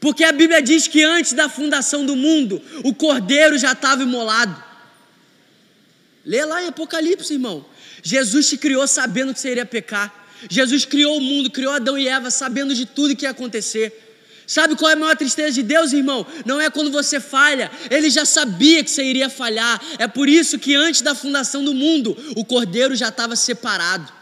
Porque a Bíblia diz que antes da fundação do mundo, o cordeiro já estava imolado. Lê lá em Apocalipse, irmão. Jesus te criou sabendo que você iria pecar. Jesus criou o mundo, criou Adão e Eva sabendo de tudo que ia acontecer. Sabe qual é a maior tristeza de Deus, irmão? Não é quando você falha, ele já sabia que você iria falhar. É por isso que antes da fundação do mundo, o cordeiro já estava separado.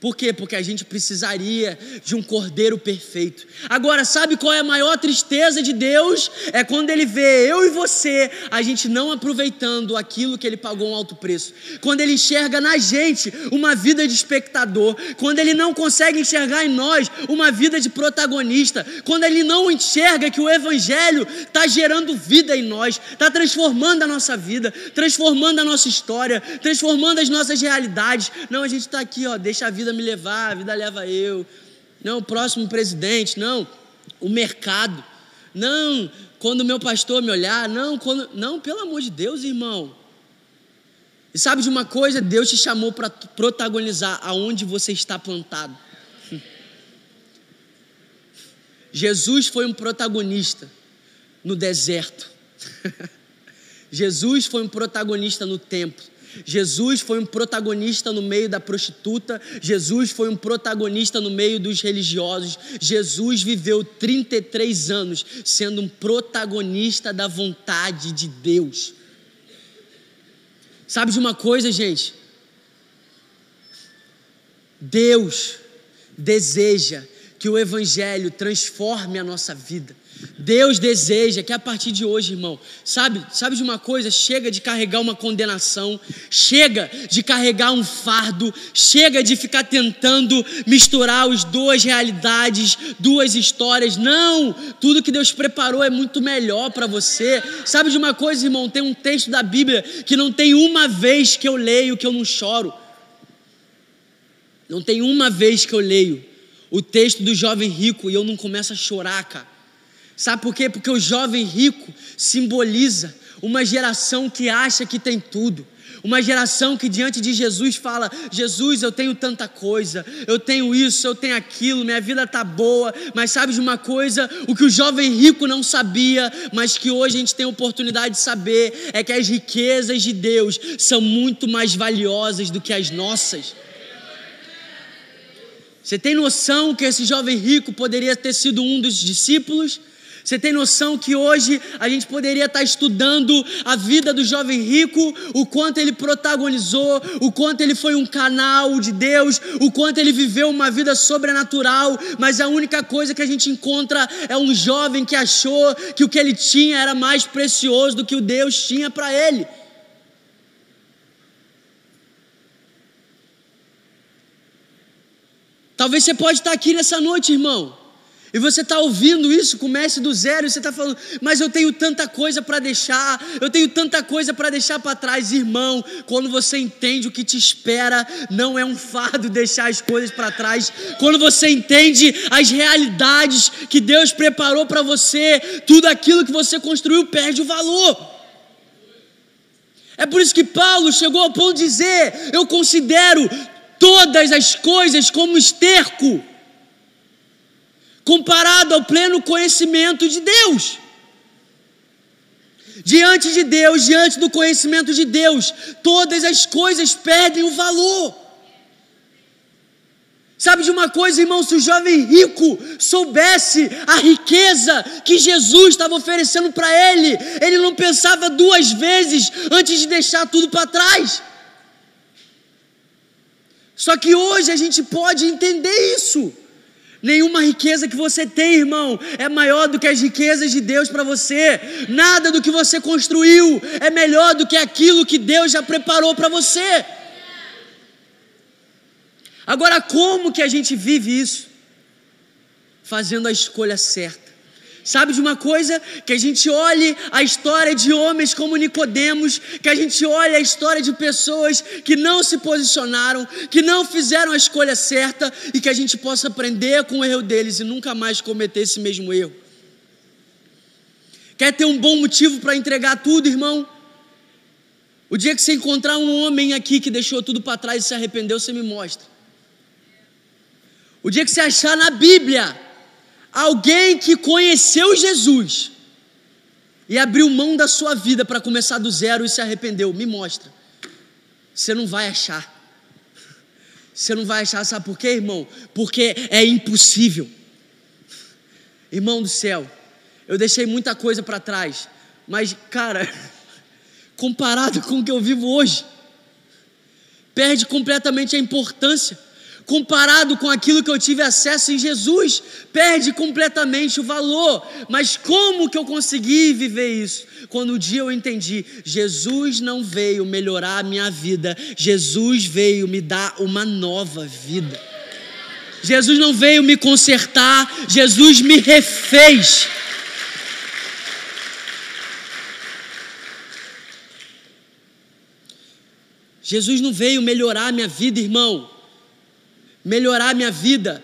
Por quê? Porque a gente precisaria de um cordeiro perfeito. Agora, sabe qual é a maior tristeza de Deus? É quando Ele vê eu e você, a gente não aproveitando aquilo que Ele pagou um alto preço. Quando Ele enxerga na gente uma vida de espectador. Quando Ele não consegue enxergar em nós uma vida de protagonista. Quando Ele não enxerga que o Evangelho está gerando vida em nós, está transformando a nossa vida, transformando a nossa história, transformando as nossas realidades. Não, a gente está aqui, ó, deixa a vida vida me levar, a vida leva eu. Não, o próximo presidente, não, o mercado. Não, quando meu pastor me olhar, não, quando, não, pelo amor de Deus, irmão. E sabe de uma coisa? Deus te chamou para protagonizar aonde você está plantado. Jesus foi um protagonista no deserto. Jesus foi um protagonista no templo. Jesus foi um protagonista no meio da prostituta, Jesus foi um protagonista no meio dos religiosos, Jesus viveu 33 anos sendo um protagonista da vontade de Deus. Sabe de uma coisa, gente? Deus deseja que o Evangelho transforme a nossa vida. Deus deseja que a partir de hoje, irmão, sabe, sabe de uma coisa? Chega de carregar uma condenação, chega de carregar um fardo, chega de ficar tentando misturar as duas realidades, duas histórias. Não, tudo que Deus preparou é muito melhor para você. Sabe de uma coisa, irmão? Tem um texto da Bíblia que não tem uma vez que eu leio que eu não choro. Não tem uma vez que eu leio o texto do jovem rico e eu não começo a chorar, cara. Sabe por quê? Porque o jovem rico simboliza uma geração que acha que tem tudo. Uma geração que diante de Jesus fala: Jesus, eu tenho tanta coisa, eu tenho isso, eu tenho aquilo, minha vida está boa. Mas sabe de uma coisa? O que o jovem rico não sabia, mas que hoje a gente tem a oportunidade de saber, é que as riquezas de Deus são muito mais valiosas do que as nossas. Você tem noção que esse jovem rico poderia ter sido um dos discípulos? Você tem noção que hoje a gente poderia estar estudando a vida do jovem rico, o quanto ele protagonizou, o quanto ele foi um canal de Deus, o quanto ele viveu uma vida sobrenatural, mas a única coisa que a gente encontra é um jovem que achou que o que ele tinha era mais precioso do que o Deus tinha para ele. Talvez você pode estar aqui nessa noite, irmão. E você está ouvindo isso, comece do zero, e você está falando, mas eu tenho tanta coisa para deixar, eu tenho tanta coisa para deixar para trás, irmão. Quando você entende o que te espera, não é um fardo deixar as coisas para trás. Quando você entende as realidades que Deus preparou para você, tudo aquilo que você construiu perde o valor. É por isso que Paulo chegou ao ponto de dizer: Eu considero todas as coisas como esterco, comparado ao pleno conhecimento de Deus. Diante de Deus, diante do conhecimento de Deus, todas as coisas perdem o valor. Sabe de uma coisa, irmão? Se o jovem rico soubesse a riqueza que Jesus estava oferecendo para ele, ele não pensava duas vezes antes de deixar tudo para trás. Só que hoje a gente pode entender isso. Nenhuma riqueza que você tem, irmão, é maior do que as riquezas de Deus para você. Nada do que você construiu é melhor do que aquilo que Deus já preparou para você. Agora, como que a gente vive isso? Fazendo a escolha certa. Sabe de uma coisa? Que a gente olhe a história de homens como Nicodemos, que a gente olhe a história de pessoas que não se posicionaram, que não fizeram a escolha certa e que a gente possa aprender com o erro deles e nunca mais cometer esse mesmo erro. Quer ter um bom motivo para entregar tudo, irmão? O dia que você encontrar um homem aqui que deixou tudo para trás e se arrependeu, você me mostra. O dia que você achar na Bíblia alguém que conheceu Jesus e abriu mão da sua vida para começar do zero e se arrependeu, me mostra. Você não vai achar. Você não vai achar, sabe por quê, irmão? Porque é impossível. Irmão do céu, eu deixei muita coisa para trás, mas, cara, comparado com o que eu vivo hoje, perde completamente a importância comparado com aquilo que eu tive acesso em Jesus, perde completamente o valor. Mas como que eu consegui viver isso? Quando um dia eu entendi, Jesus não veio melhorar a minha vida, Jesus veio me dar uma nova vida. Jesus não veio me consertar, Jesus me refez. Jesus não veio melhorar a minha vida, irmão melhorar minha vida.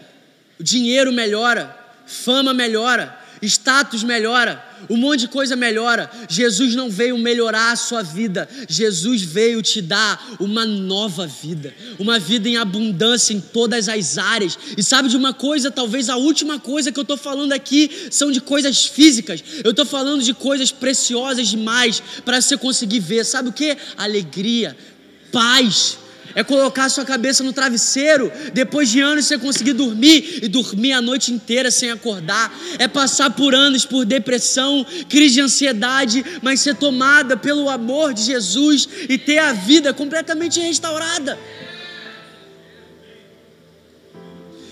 O dinheiro melhora, fama melhora, status melhora, um monte de coisa melhora. Jesus não veio melhorar a sua vida, Jesus veio te dar uma nova vida, uma vida em abundância em todas as áreas. E sabe de uma coisa? Talvez a última coisa que eu estou falando aqui são de coisas físicas, eu estou falando de coisas preciosas demais para você conseguir ver. Sabe o que? Alegria, paz é colocar sua cabeça no travesseiro, depois de anos você conseguir dormir e dormir a noite inteira sem acordar, é passar por anos por depressão, crise de ansiedade, mas ser tomada pelo amor de Jesus e ter a vida completamente restaurada.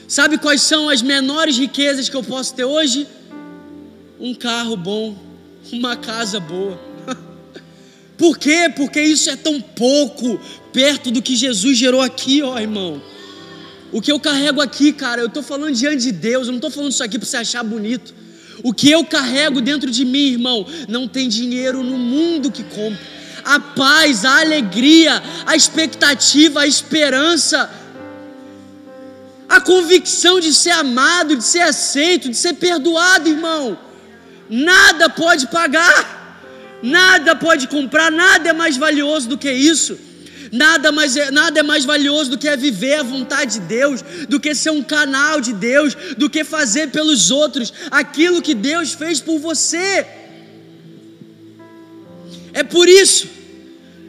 Sabe quais são as menores riquezas que eu posso ter hoje? Um carro bom, uma casa boa. Por quê? Porque isso é tão pouco perto do que Jesus gerou aqui, ó irmão. O que eu carrego aqui, cara, eu estou falando diante de Deus, eu não estou falando isso aqui para você achar bonito. O que eu carrego dentro de mim, irmão, não tem dinheiro no mundo que compre. A paz, a alegria, a expectativa, a esperança, a convicção de ser amado, de ser aceito, de ser perdoado, irmão. Nada pode pagar, nada pode comprar, nada é mais valioso do que isso. Nada, mais é, nada é mais valioso do que é viver a vontade de Deus, do que ser um canal de Deus, do que fazer pelos outros aquilo que Deus fez por você. É por isso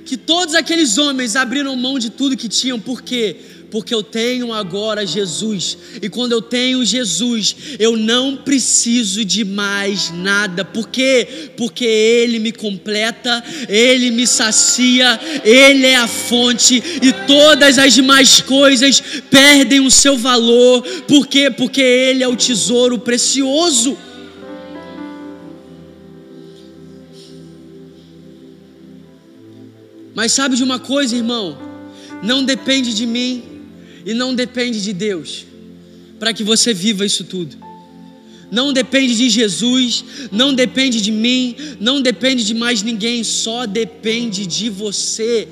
que todos aqueles homens abriram mão de tudo que tinham, por quê? Porque eu tenho agora Jesus. E quando eu tenho Jesus, eu não preciso de mais nada. Por quê? Porque Ele me completa, Ele me sacia, Ele é a fonte e todas as demais coisas perdem o seu valor. Por quê? Porque Ele é o tesouro precioso. Mas sabe de uma coisa, irmão? Não depende de mim, e não depende de Deus para que você viva isso tudo. Não depende de Jesus, não depende de mim, não depende de mais ninguém, só depende de você.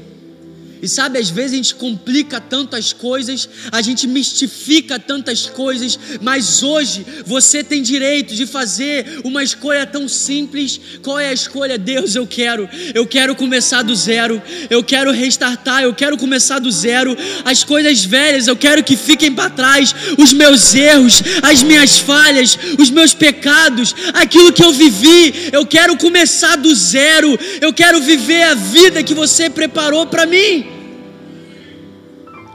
E sabe, às vezes a gente complica tantas coisas, a gente mistifica tantas coisas, mas hoje você tem direito de fazer uma escolha tão simples. Qual é a escolha? Deus, eu quero, eu quero começar do zero, eu quero restartar, eu quero começar do zero. As coisas velhas eu quero que fiquem para trás, os meus erros, as minhas falhas, os meus pecados, aquilo que eu vivi, eu quero começar do zero, eu quero viver a vida que você preparou para mim.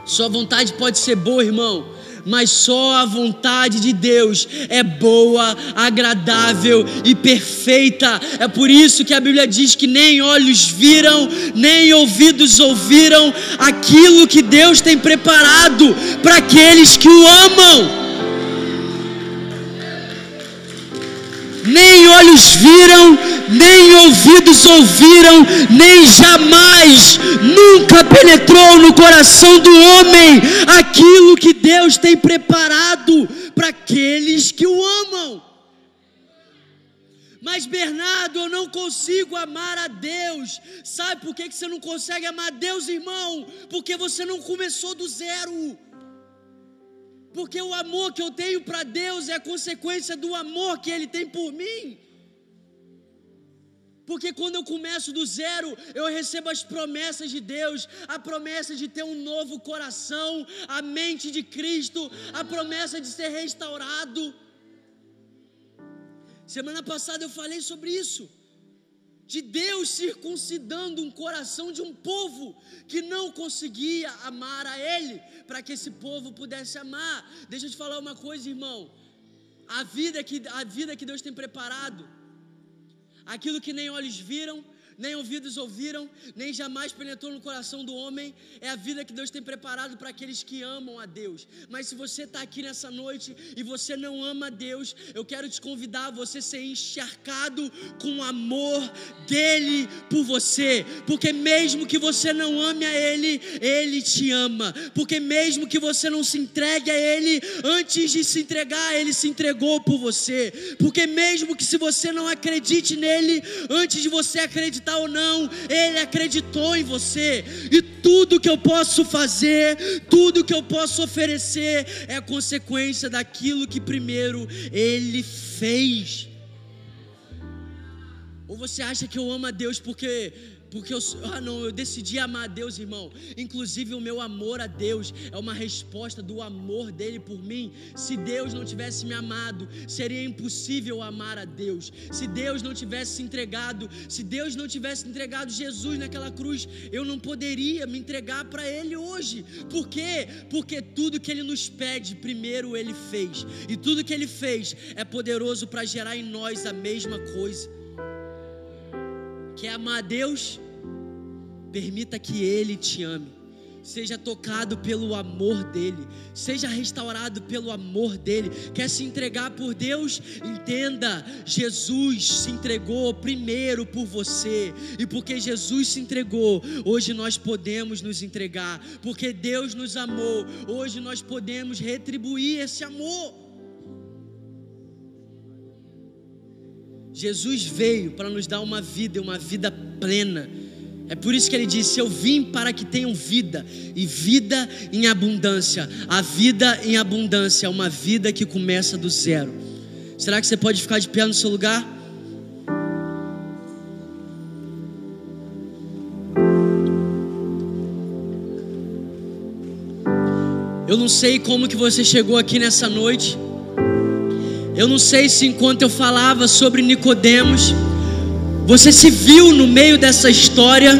Sua vontade pode ser boa, irmão, mas só a vontade de Deus é boa, agradável e perfeita. É por isso que a Bíblia diz que nem olhos viram, nem ouvidos ouviram aquilo que Deus tem preparado para aqueles que o amam. Nem olhos viram, nem ouvidos ouviram, nem jamais, nunca penetrou no coração do homem aquilo que Deus tem preparado para aqueles que o amam. Mas Bernardo, eu não consigo amar a Deus. Sabe por que você não consegue amar a Deus, irmão? Porque você não começou do zero. Porque o amor que eu tenho para Deus é a consequência do amor que Ele tem por mim. Porque quando eu começo do zero, eu recebo as promessas de Deus, a promessa de ter um novo coração, a mente de Cristo, a promessa de ser restaurado. Semana passada eu falei sobre isso de Deus circuncidando um coração de um povo que não conseguia amar a Ele, para que esse povo pudesse amar. Deixa eu te falar uma coisa, irmão. A vida que, a vida que Deus tem preparado, aquilo que nem olhos viram, nem ouvidos ouviram, nem jamais penetrou no coração do homem, é a vida que Deus tem preparado para aqueles que amam a Deus. Mas se você está aqui nessa noite e você não ama a Deus, eu quero te convidar a você ser encharcado com o amor dele por você, porque mesmo que você não ame a Ele, Ele te ama, porque mesmo que você não se entregue a Ele, antes de se entregar, Ele se entregou por você, porque mesmo que se você não acredite nele, antes de você acreditar, acreditar ou não, Ele acreditou em você. E tudo que eu posso fazer, tudo que eu posso oferecer, é consequência daquilo que primeiro Ele fez. Ou você acha que eu amo a Deus porque porque eu, ah não, eu decidi amar a Deus, irmão. Inclusive o meu amor a Deus é uma resposta do amor dele por mim. Se Deus não tivesse me amado, seria impossível amar a Deus. Se Deus não tivesse se entregado, se Deus não tivesse entregado Jesus naquela cruz, eu não poderia me entregar para ele hoje. Por quê? Porque tudo que ele nos pede, primeiro ele fez. E tudo que ele fez é poderoso para gerar em nós a mesma coisa. Quer amar a Deus? Permita que Ele te ame. seja tocado pelo amor dele, seja restaurado pelo amor dele. Quer se entregar por Deus? Entenda, Jesus se entregou primeiro por você, e porque Jesus se entregou, hoje nós podemos nos entregar, porque Deus nos amou, hoje nós podemos retribuir esse amor. Jesus veio para nos dar uma vida, uma vida plena é por isso que ele disse: Eu vim para que tenham vida, e vida em abundância. A vida em abundância é uma vida que começa do zero. Será que você pode ficar de pé no seu lugar? Eu não sei como que você chegou aqui nessa noite. Eu não sei se enquanto eu falava sobre Nicodemos, você se viu no meio dessa história,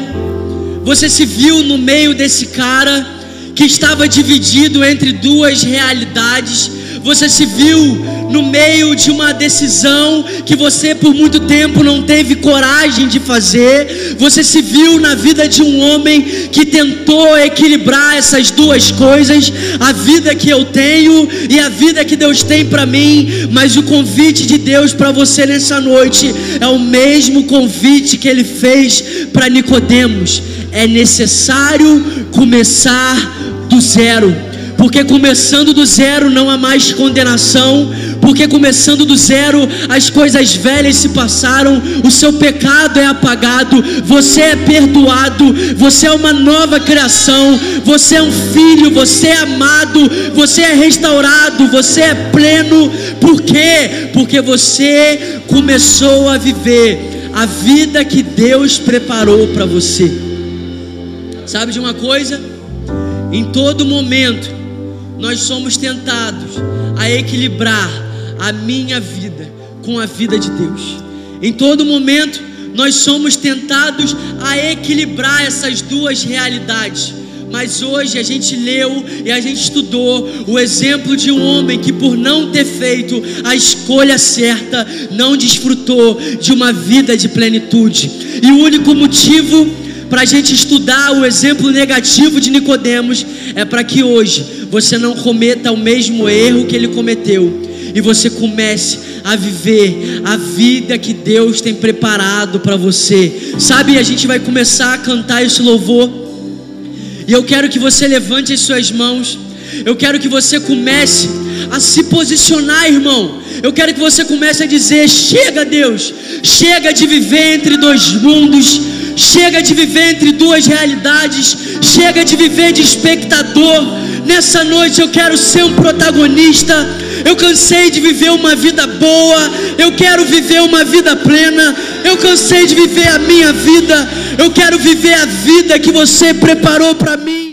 você se viu no meio desse cara que estava dividido entre duas realidades, você se viu no meio de uma decisão que você por muito tempo não teve coragem de fazer. Você se viu na vida de um homem que tentou equilibrar essas duas coisas, a vida que eu tenho e a vida que Deus tem para mim. Mas o convite de Deus para você nessa noite é o mesmo convite que ele fez para Nicodemos. É necessário começar do zero porque começando do zero não há mais condenação, porque começando do zero as coisas velhas se passaram, o seu pecado é apagado, você é perdoado, você é uma nova criação, você é um filho, você é amado, você é restaurado, você é pleno, por quê? Porque você começou a viver a vida que Deus preparou para você. Sabe de uma coisa? Em todo momento, nós somos tentados a equilibrar a minha vida com a vida de Deus. Em todo momento, nós somos tentados a equilibrar essas duas realidades. Mas hoje a gente leu e a gente estudou o exemplo de um homem que, por não ter feito a escolha certa, não desfrutou de uma vida de plenitude. E o único motivo para a gente estudar o exemplo negativo de Nicodemos é para que hoje você não cometa o mesmo erro que ele cometeu e você comece a viver a vida que Deus tem preparado para você. Sabe, a gente vai começar a cantar esse louvor. E eu quero que você levante as suas mãos. Eu quero que você comece a se posicionar, irmão. Eu quero que você comece a dizer: chega, Deus, chega de viver entre dois mundos Chega de viver entre duas realidades. Chega de viver de espectador. Nessa noite eu quero ser um protagonista. Eu cansei de viver uma vida boa. Eu quero viver uma vida plena. Eu cansei de viver a minha vida. Eu quero viver a vida que você preparou para mim.